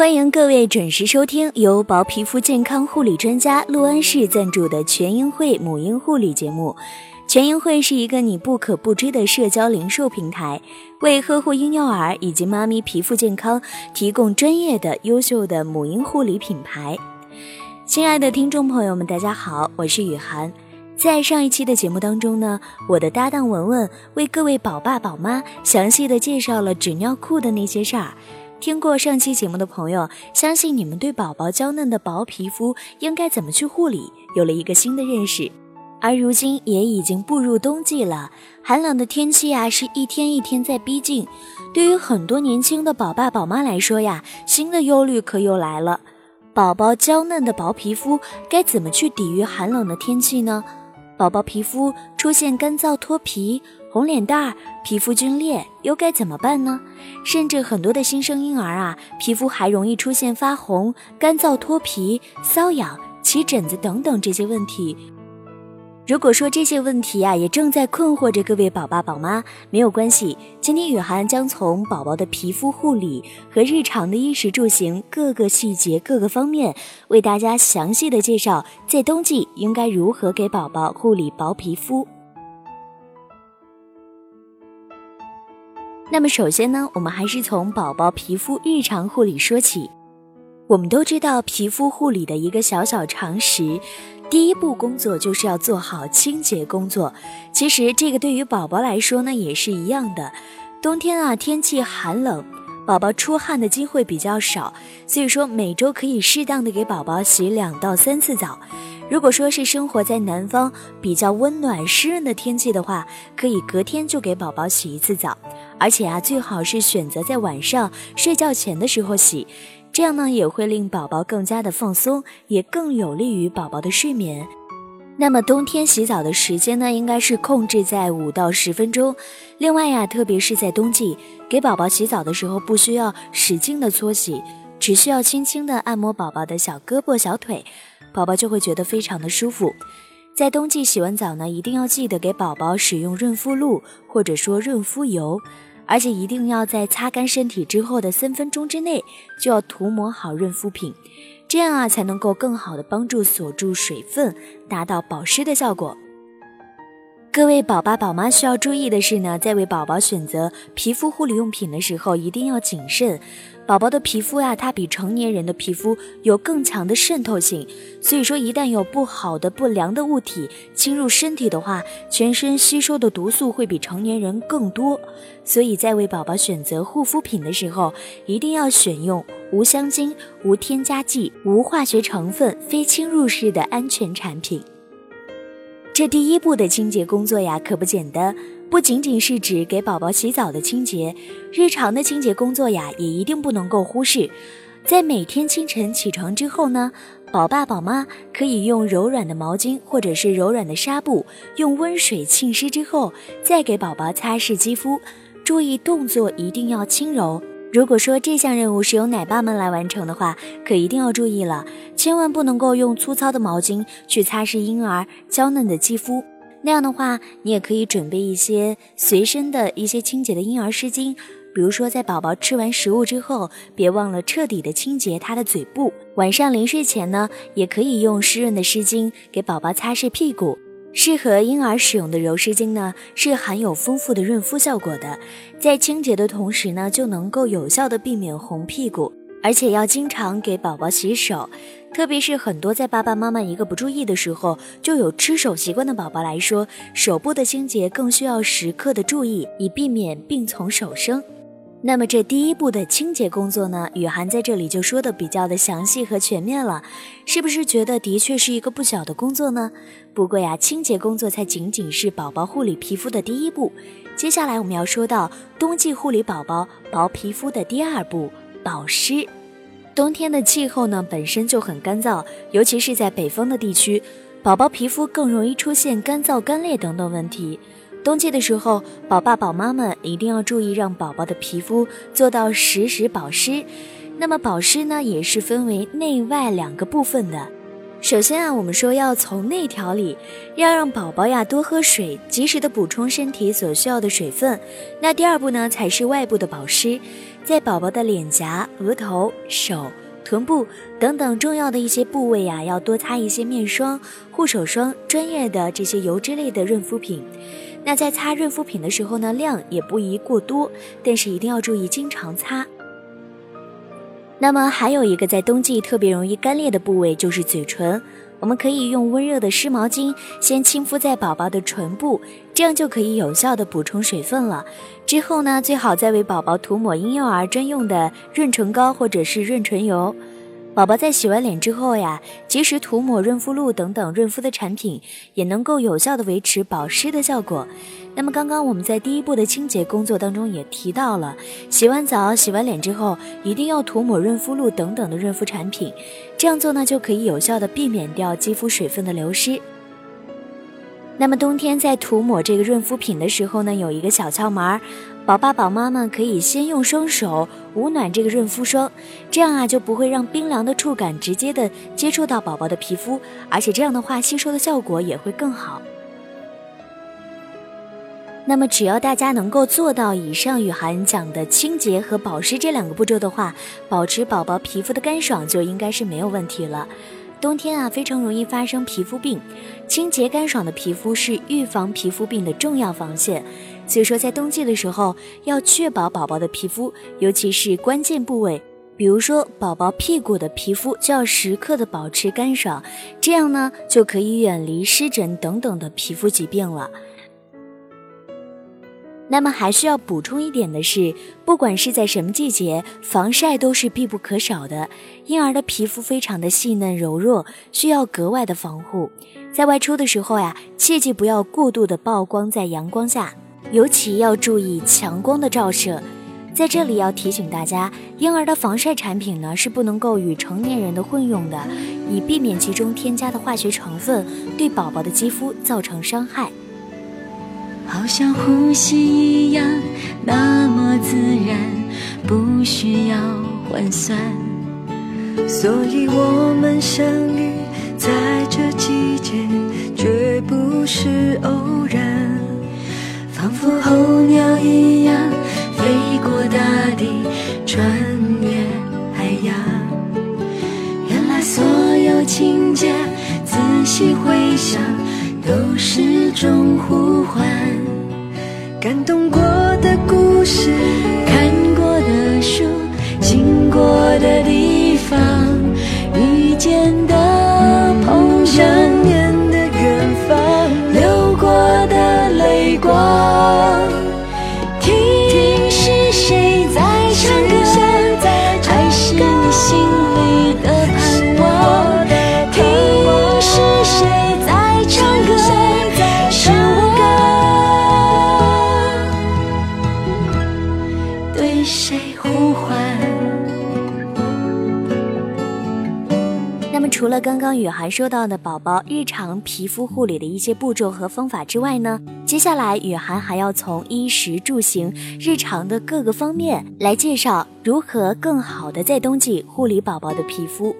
欢迎各位准时收听由薄皮肤健康护理专家陆安氏赞助的全婴会母婴护理节目。全婴会是一个你不可不知的社交零售平台，为呵护婴幼儿以及妈咪皮肤健康提供专业的、优秀的母婴护理品牌。亲爱的听众朋友们，大家好，我是雨涵。在上一期的节目当中呢，我的搭档文文为各位宝爸宝妈详细的介绍了纸尿裤的那些事儿。听过上期节目的朋友，相信你们对宝宝娇嫩的薄皮肤应该怎么去护理，有了一个新的认识。而如今也已经步入冬季了，寒冷的天气呀是一天一天在逼近。对于很多年轻的宝爸宝妈来说呀，新的忧虑可又来了：宝宝娇嫩的薄皮肤该怎么去抵御寒冷的天气呢？宝宝皮肤出现干燥脱皮、红脸蛋儿、皮肤皲裂，又该怎么办呢？甚至很多的新生婴儿啊，皮肤还容易出现发红、干燥脱皮、瘙痒、起疹子等等这些问题。如果说这些问题啊也正在困惑着各位宝爸宝妈，没有关系。今天雨涵将从宝宝的皮肤护理和日常的衣食住行各个细节、各个方面，为大家详细的介绍，在冬季应该如何给宝宝护理薄皮肤。那么首先呢，我们还是从宝宝皮肤日常护理说起。我们都知道皮肤护理的一个小小常识，第一步工作就是要做好清洁工作。其实这个对于宝宝来说呢也是一样的。冬天啊，天气寒冷，宝宝出汗的机会比较少，所以说每周可以适当的给宝宝洗两到三次澡。如果说是生活在南方比较温暖湿润的天气的话，可以隔天就给宝宝洗一次澡，而且啊最好是选择在晚上睡觉前的时候洗。这样呢，也会令宝宝更加的放松，也更有利于宝宝的睡眠。那么冬天洗澡的时间呢，应该是控制在五到十分钟。另外呀，特别是在冬季，给宝宝洗澡的时候，不需要使劲的搓洗，只需要轻轻的按摩宝宝的小胳膊、小腿，宝宝就会觉得非常的舒服。在冬季洗完澡呢，一定要记得给宝宝使用润肤露或者说润肤油。而且一定要在擦干身体之后的三分钟之内就要涂抹好润肤品，这样啊才能够更好的帮助锁住水分，达到保湿的效果。各位宝爸宝妈需要注意的是呢，在为宝宝选择皮肤护理用品的时候一定要谨慎。宝宝的皮肤呀，它比成年人的皮肤有更强的渗透性，所以说一旦有不好的、不良的物体侵入身体的话，全身吸收的毒素会比成年人更多。所以在为宝宝选择护肤品的时候，一定要选用无香精、无添加剂、无化学成分、非侵入式的安全产品。这第一步的清洁工作呀，可不简单。不仅仅是指给宝宝洗澡的清洁，日常的清洁工作呀，也一定不能够忽视。在每天清晨起床之后呢，宝爸宝妈可以用柔软的毛巾或者是柔软的纱布，用温水浸湿之后，再给宝宝擦拭肌肤。注意动作一定要轻柔。如果说这项任务是由奶爸们来完成的话，可一定要注意了，千万不能够用粗糙的毛巾去擦拭婴儿娇嫩的肌肤。那样的话，你也可以准备一些随身的一些清洁的婴儿湿巾，比如说在宝宝吃完食物之后，别忘了彻底的清洁他的嘴部。晚上临睡前呢，也可以用湿润的湿巾给宝宝擦拭屁股。适合婴儿使用的柔湿巾呢，是含有丰富的润肤效果的，在清洁的同时呢，就能够有效的避免红屁股。而且要经常给宝宝洗手，特别是很多在爸爸妈妈一个不注意的时候就有吃手习惯的宝宝来说，手部的清洁更需要时刻的注意，以避免病从手生。那么这第一步的清洁工作呢，雨涵在这里就说的比较的详细和全面了，是不是觉得的确是一个不小的工作呢？不过呀，清洁工作才仅仅是宝宝护理皮肤的第一步，接下来我们要说到冬季护理宝宝薄皮肤的第二步。保湿，冬天的气候呢本身就很干燥，尤其是在北方的地区，宝宝皮肤更容易出现干燥、干裂等等问题。冬季的时候，宝爸宝妈们一定要注意，让宝宝的皮肤做到时时保湿。那么保湿呢，也是分为内外两个部分的。首先啊，我们说要从内调理，要让宝宝呀多喝水，及时的补充身体所需要的水分。那第二步呢，才是外部的保湿。在宝宝的脸颊、额头、手、臀部等等重要的一些部位呀，要多擦一些面霜、护手霜、专业的这些油脂类的润肤品。那在擦润肤品的时候呢，量也不宜过多，但是一定要注意经常擦。那么还有一个在冬季特别容易干裂的部位就是嘴唇，我们可以用温热的湿毛巾先轻敷在宝宝的唇部，这样就可以有效的补充水分了。之后呢，最好再为宝宝涂抹婴幼儿专用的润唇膏或者是润唇油。宝宝在洗完脸之后呀，及时涂抹润肤露等等润肤的产品，也能够有效的维持保湿的效果。那么刚刚我们在第一步的清洁工作当中也提到了，洗完澡、洗完脸之后，一定要涂抹润肤露等等的润肤产品，这样做呢就可以有效的避免掉肌肤水分的流失。那么冬天在涂抹这个润肤品的时候呢，有一个小窍门儿，宝爸宝妈们可以先用双手捂暖这个润肤霜，这样啊就不会让冰凉的触感直接的接触到宝宝的皮肤，而且这样的话吸收的效果也会更好。那么，只要大家能够做到以上雨涵讲的清洁和保湿这两个步骤的话，保持宝宝皮肤的干爽就应该是没有问题了。冬天啊，非常容易发生皮肤病，清洁干爽的皮肤是预防皮肤病的重要防线。所以说，在冬季的时候，要确保宝宝的皮肤，尤其是关键部位，比如说宝宝屁股的皮肤，就要时刻的保持干爽，这样呢，就可以远离湿疹等等的皮肤疾病了。那么还需要补充一点的是，不管是在什么季节，防晒都是必不可少的。婴儿的皮肤非常的细嫩柔弱，需要格外的防护。在外出的时候呀，切记不要过度的曝光在阳光下，尤其要注意强光的照射。在这里要提醒大家，婴儿的防晒产品呢是不能够与成年人的混用的，以避免其中添加的化学成分对宝宝的肌肤造成伤害。好像呼吸一样，那么自然，不需要换算。所以我们相遇在这季节，绝不是偶然。仿佛候鸟一样，飞过大地，穿越海洋。原来所有情节，仔细回想。都是种呼唤，感动过的故事，刚雨涵说到的宝宝日常皮肤护理的一些步骤和方法之外呢，接下来雨涵还要从衣食住行日常的各个方面来介绍如何更好的在冬季护理宝宝的皮肤。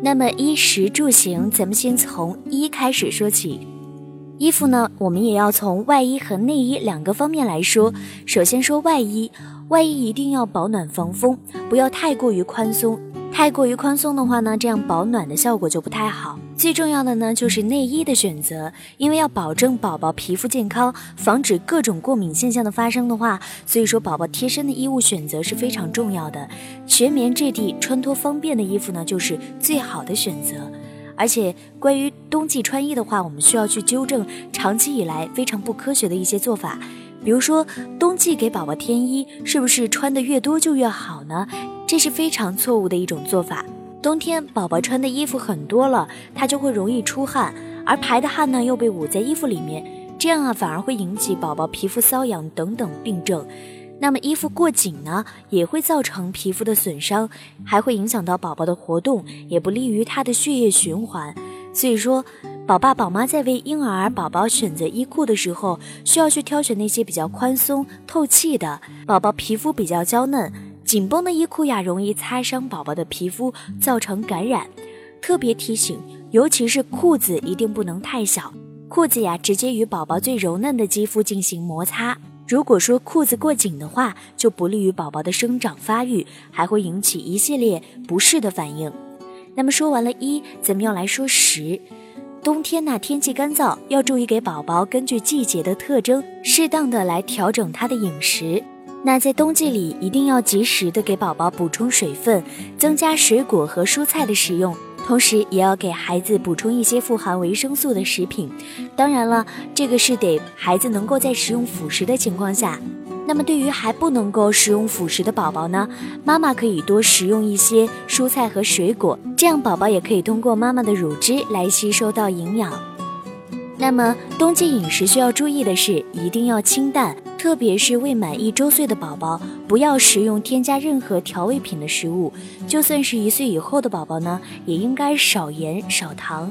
那么衣食住行，咱们先从衣开始说起。衣服呢，我们也要从外衣和内衣两个方面来说。首先说外衣，外衣一定要保暖防风，不要太过于宽松。太过于宽松的话呢，这样保暖的效果就不太好。最重要的呢，就是内衣的选择，因为要保证宝宝皮肤健康，防止各种过敏现象的发生的话，所以说宝宝贴身的衣物选择是非常重要的。全棉质地、穿脱方便的衣服呢，就是最好的选择。而且关于冬季穿衣的话，我们需要去纠正长期以来非常不科学的一些做法。比如说，冬季给宝宝添衣，是不是穿的越多就越好呢？这是非常错误的一种做法。冬天宝宝穿的衣服很多了，他就会容易出汗，而排的汗呢又被捂在衣服里面，这样啊反而会引起宝宝皮肤瘙痒等等病症。那么衣服过紧呢，也会造成皮肤的损伤，还会影响到宝宝的活动，也不利于他的血液循环。所以说。宝爸宝妈在为婴儿宝宝选择衣裤的时候，需要去挑选那些比较宽松透气的。宝宝皮肤比较娇嫩，紧绷的衣裤呀，容易擦伤宝宝的皮肤，造成感染。特别提醒，尤其是裤子一定不能太小，裤子呀直接与宝宝最柔嫩的肌肤进行摩擦，如果说裤子过紧的话，就不利于宝宝的生长发育，还会引起一系列不适的反应。那么说完了一，咱们要来说十。冬天呢，天气干燥，要注意给宝宝根据季节的特征，适当的来调整他的饮食。那在冬季里，一定要及时的给宝宝补充水分，增加水果和蔬菜的食用。同时，也要给孩子补充一些富含维生素的食品。当然了，这个是得孩子能够在食用辅食的情况下。那么，对于还不能够食用辅食的宝宝呢，妈妈可以多食用一些蔬菜和水果，这样宝宝也可以通过妈妈的乳汁来吸收到营养。那么，冬季饮食需要注意的是，一定要清淡。特别是未满一周岁的宝宝，不要食用添加任何调味品的食物。就算是一岁以后的宝宝呢，也应该少盐少糖。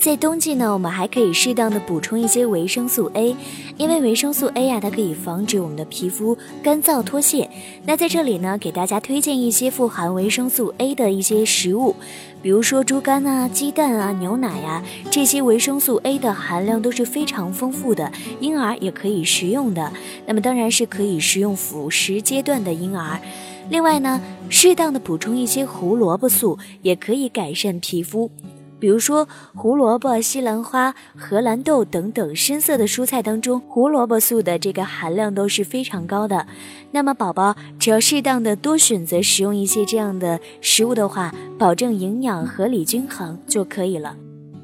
在冬季呢，我们还可以适当的补充一些维生素 A，因为维生素 A 呀，它可以防止我们的皮肤干燥脱屑。那在这里呢，给大家推荐一些富含维生素 A 的一些食物，比如说猪肝啊、鸡蛋啊、牛奶呀，这些维生素 A 的含量都是非常丰富的，婴儿也可以食用的。那么当然是可以食用辅食阶段的婴儿。另外呢，适当的补充一些胡萝卜素，也可以改善皮肤。比如说胡萝卜、西兰花、荷兰豆等等深色的蔬菜当中，胡萝卜素的这个含量都是非常高的。那么宝宝只要适当的多选择食用一些这样的食物的话，保证营养合理均衡就可以了。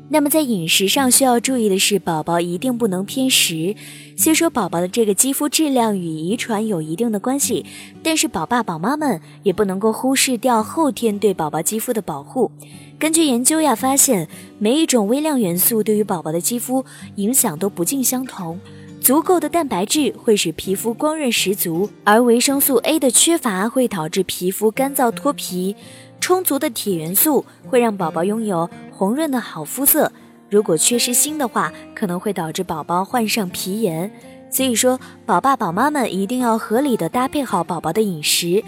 那么在饮食上需要注意的是，宝宝一定不能偏食。虽说宝宝的这个肌肤质量与遗传有一定的关系，但是宝爸宝妈们也不能够忽视掉后天对宝宝肌肤的保护。根据研究呀，发现每一种微量元素对于宝宝的肌肤影响都不尽相同。足够的蛋白质会使皮肤光润十足，而维生素 A 的缺乏会导致皮肤干燥脱皮。充足的铁元素会让宝宝拥有红润的好肤色。如果缺失锌的话，可能会导致宝宝患上皮炎。所以说，宝爸宝妈们一定要合理的搭配好宝宝的饮食。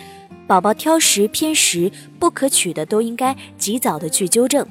宝宝挑食偏食不可取的都应该及早的去纠正。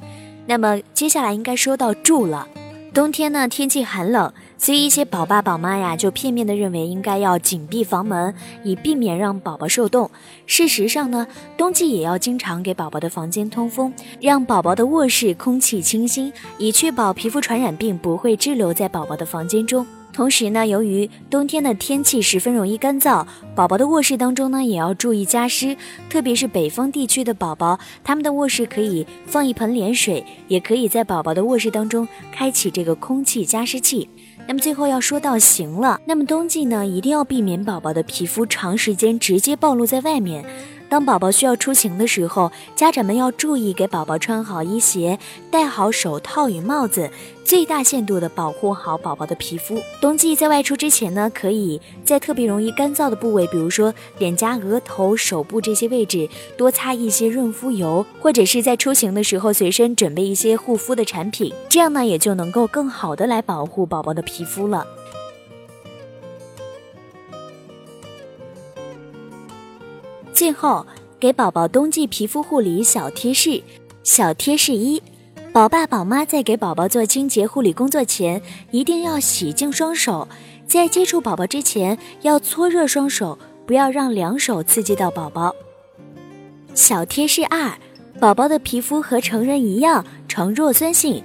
那么接下来应该说到住了，冬天呢天气寒冷，所以一些宝爸宝妈呀就片面的认为应该要紧闭房门，以避免让宝宝受冻。事实上呢，冬季也要经常给宝宝的房间通风，让宝宝的卧室空气清新，以确保皮肤传染病不会滞留在宝宝的房间中。同时呢，由于冬天的天气十分容易干燥，宝宝的卧室当中呢也要注意加湿，特别是北方地区的宝宝，他们的卧室可以放一盆莲水，也可以在宝宝的卧室当中开启这个空气加湿器。那么最后要说到行了，那么冬季呢一定要避免宝宝的皮肤长时间直接暴露在外面。当宝宝需要出行的时候，家长们要注意给宝宝穿好衣鞋，戴好手套与帽子，最大限度的保护好宝宝的皮肤。冬季在外出之前呢，可以在特别容易干燥的部位，比如说脸颊、额头、手部这些位置，多擦一些润肤油，或者是在出行的时候随身准备一些护肤的产品，这样呢也就能够更好的来保护宝宝的皮肤了。最后，给宝宝冬季皮肤护理小贴士：小贴士一，宝爸宝妈在给宝宝做清洁护理工作前，一定要洗净双手，在接触宝宝之前要搓热双手，不要让两手刺激到宝宝。小贴士二，宝宝的皮肤和成人一样呈弱酸性，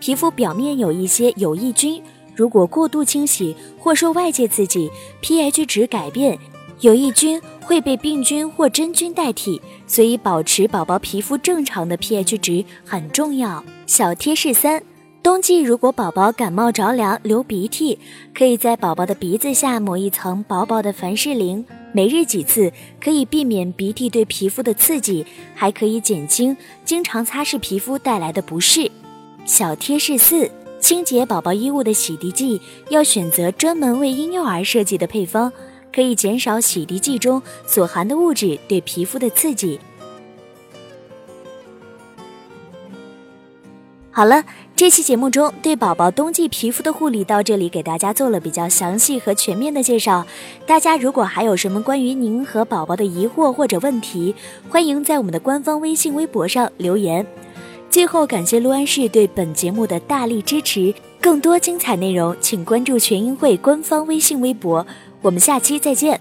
皮肤表面有一些有益菌，如果过度清洗或受外界刺激，pH 值改变。有益菌会被病菌或真菌代替，所以保持宝宝皮肤正常的 pH 值很重要。小贴士三：冬季如果宝宝感冒着凉、流鼻涕，可以在宝宝的鼻子下抹一层薄薄的凡士林，每日几次，可以避免鼻涕对皮肤的刺激，还可以减轻经常擦拭皮肤带来的不适。小贴士四：清洁宝宝衣物的洗涤剂要选择专门为婴幼儿设计的配方。可以减少洗涤剂中所含的物质对皮肤的刺激。好了，这期节目中对宝宝冬季皮肤的护理到这里给大家做了比较详细和全面的介绍。大家如果还有什么关于您和宝宝的疑惑或者问题，欢迎在我们的官方微信、微博上留言。最后，感谢陆安市对本节目的大力支持。更多精彩内容，请关注全英会官方微信、微博。我们下期再见。